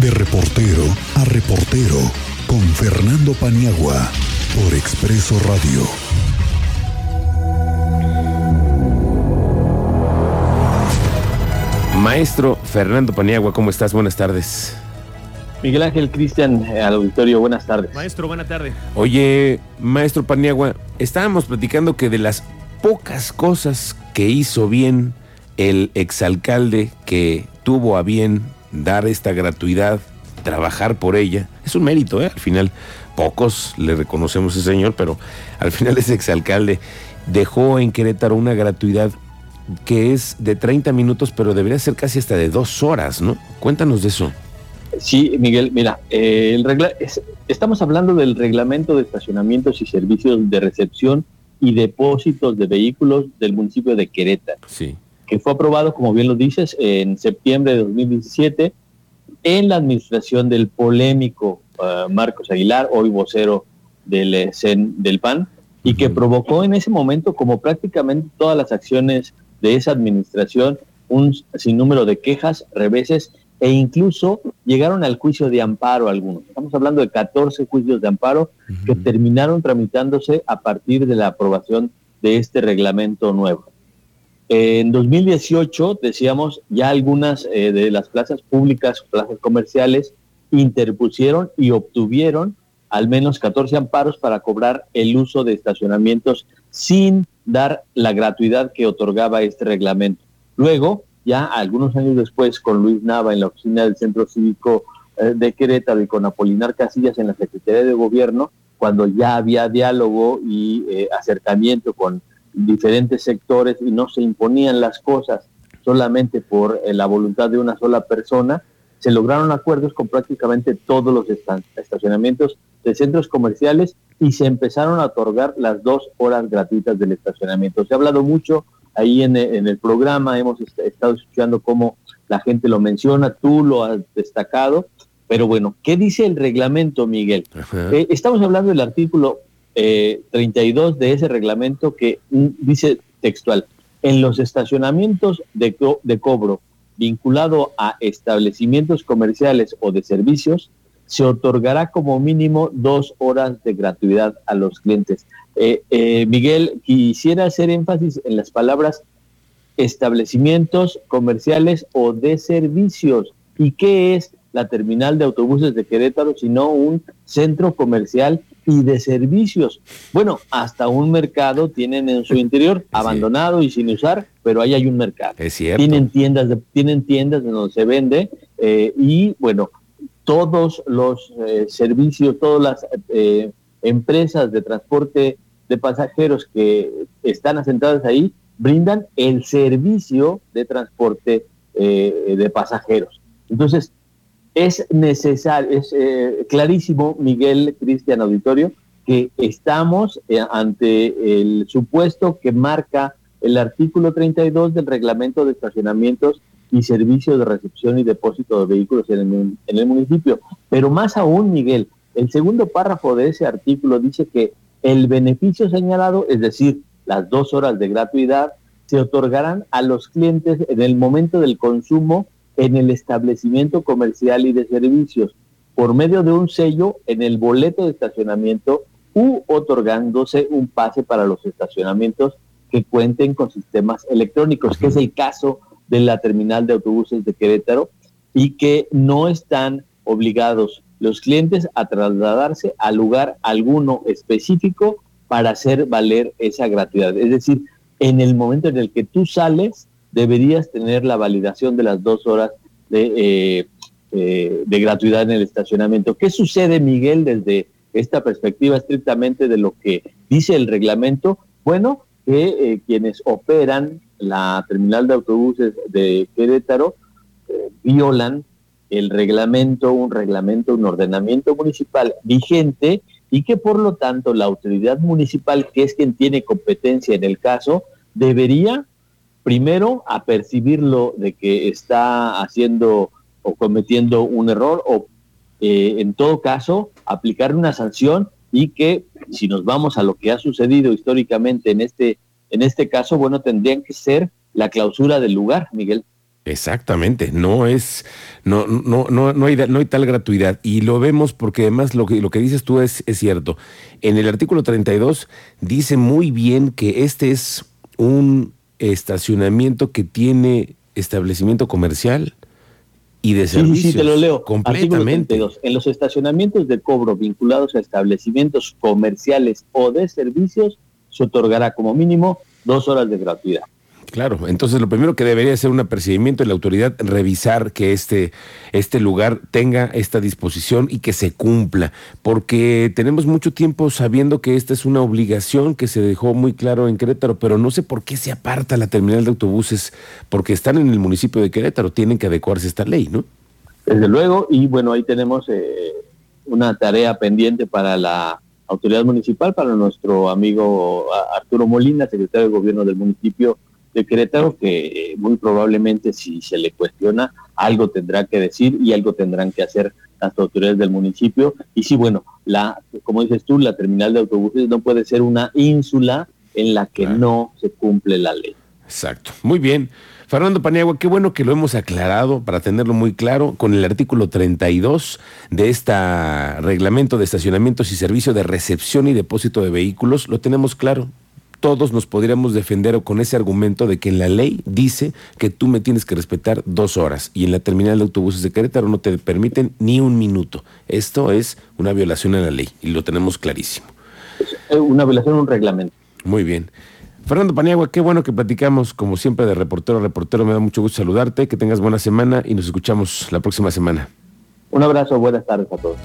De reportero a reportero con Fernando Paniagua por Expreso Radio. Maestro Fernando Paniagua, ¿cómo estás? Buenas tardes. Miguel Ángel Cristian eh, al auditorio, buenas tardes. Maestro, buena tarde. Oye, maestro Paniagua, estábamos platicando que de las pocas cosas que hizo bien el exalcalde que tuvo a bien dar esta gratuidad, trabajar por ella, es un mérito, ¿eh? Al final, pocos le reconocemos a ese señor, pero al final ese exalcalde dejó en Querétaro una gratuidad que es de 30 minutos, pero debería ser casi hasta de dos horas, ¿no? Cuéntanos de eso. Sí, Miguel, mira, eh, el regla estamos hablando del reglamento de estacionamientos y servicios de recepción y depósitos de vehículos del municipio de Querétaro. Sí. Que fue aprobado, como bien lo dices, en septiembre de 2017 en la administración del polémico uh, Marcos Aguilar, hoy vocero del, eh, CEN, del PAN, y que provocó en ese momento, como prácticamente todas las acciones de esa administración, un sinnúmero de quejas, reveses e incluso llegaron al juicio de amparo algunos. Estamos hablando de 14 juicios de amparo que terminaron tramitándose a partir de la aprobación de este reglamento nuevo. En 2018, decíamos, ya algunas eh, de las plazas públicas, plazas comerciales, interpusieron y obtuvieron al menos 14 amparos para cobrar el uso de estacionamientos sin dar la gratuidad que otorgaba este reglamento. Luego, ya algunos años después, con Luis Nava en la oficina del Centro Cívico eh, de Querétaro y con Apolinar Casillas en la Secretaría de Gobierno, cuando ya había diálogo y eh, acercamiento con diferentes sectores y no se imponían las cosas solamente por eh, la voluntad de una sola persona, se lograron acuerdos con prácticamente todos los estacionamientos de centros comerciales y se empezaron a otorgar las dos horas gratuitas del estacionamiento. Se ha hablado mucho ahí en, el programa, hemos estado escuchando cómo la gente lo menciona, tú lo has destacado, pero bueno, ¿qué dice el reglamento, Miguel? Eh, estamos hablando del artículo 32 eh, de ese reglamento que mm, dice textual, en los estacionamientos de, de cobro vinculado a establecimientos comerciales o de servicios, se otorgará como mínimo dos horas de gratuidad a los clientes. Eh, eh, Miguel, quisiera hacer énfasis en las palabras establecimientos comerciales o de servicios. ¿Y qué es la terminal de autobuses de Querétaro sino un centro comercial y de servicios? Bueno, hasta un mercado tienen en su interior, abandonado y sin usar, pero ahí hay un mercado. Es cierto. Tienen tiendas, de, tienen tiendas donde se vende eh, y bueno, todos los eh, servicios, todas las eh, empresas de transporte de pasajeros que están asentadas ahí brindan el servicio de transporte de pasajeros. Entonces, es necesario, es clarísimo, Miguel Cristian Auditorio, que estamos ante el supuesto que marca el artículo 32 del reglamento de estacionamientos y servicios de recepción y depósito de vehículos en el, en el municipio. Pero más aún, Miguel, el segundo párrafo de ese artículo dice que el beneficio señalado, es decir, las dos horas de gratuidad, se otorgarán a los clientes en el momento del consumo en el establecimiento comercial y de servicios por medio de un sello en el boleto de estacionamiento u otorgándose un pase para los estacionamientos que cuenten con sistemas electrónicos, que es el caso de la terminal de autobuses de Querétaro y que no están obligados los clientes a trasladarse a lugar alguno específico para hacer valer esa gratuidad. Es decir, en el momento en el que tú sales, deberías tener la validación de las dos horas de, eh, eh, de gratuidad en el estacionamiento. ¿Qué sucede, Miguel, desde esta perspectiva estrictamente de lo que dice el reglamento? Bueno, que eh, quienes operan la terminal de autobuses de Querétaro eh, violan el reglamento, un reglamento, un ordenamiento municipal vigente y que por lo tanto la autoridad municipal, que es quien tiene competencia en el caso, debería primero apercibirlo de que está haciendo o cometiendo un error o eh, en todo caso aplicar una sanción y que si nos vamos a lo que ha sucedido históricamente en este en este caso, bueno, tendrían que ser la clausura del lugar, Miguel. Exactamente, no es, no, no, no, no, hay, no hay tal gratuidad. Y lo vemos porque además lo que, lo que dices tú es, es cierto. En el artículo 32 dice muy bien que este es un estacionamiento que tiene establecimiento comercial y de servicios. Sí, sí, te lo leo. Completamente. En los estacionamientos de cobro vinculados a establecimientos comerciales o de servicios, se otorgará como mínimo dos horas de gratuidad. Claro, entonces lo primero que debería ser un apercibimiento de la autoridad, revisar que este, este lugar tenga esta disposición y que se cumpla, porque tenemos mucho tiempo sabiendo que esta es una obligación que se dejó muy claro en Querétaro, pero no sé por qué se aparta la terminal de autobuses, porque están en el municipio de Querétaro, tienen que adecuarse a esta ley, ¿no? Desde luego, y bueno, ahí tenemos eh, una tarea pendiente para la autoridad municipal, para nuestro amigo Arturo Molina, secretario de gobierno del municipio de Querétaro que eh, muy probablemente si se le cuestiona algo tendrá que decir y algo tendrán que hacer las autoridades del municipio. Y sí, bueno, la, como dices tú, la terminal de autobuses no puede ser una ínsula en la que no se cumple la ley. Exacto. Muy bien. Fernando Paniagua, qué bueno que lo hemos aclarado para tenerlo muy claro con el artículo 32 de este reglamento de estacionamientos y servicio de recepción y depósito de vehículos. Lo tenemos claro todos nos podríamos defender con ese argumento de que la ley dice que tú me tienes que respetar dos horas y en la terminal de autobuses de Querétaro no te permiten ni un minuto. Esto es una violación a la ley y lo tenemos clarísimo. Una violación a un reglamento. Muy bien. Fernando Paniagua, qué bueno que platicamos, como siempre, de reportero a reportero. Me da mucho gusto saludarte, que tengas buena semana y nos escuchamos la próxima semana. Un abrazo, buenas tardes a todos.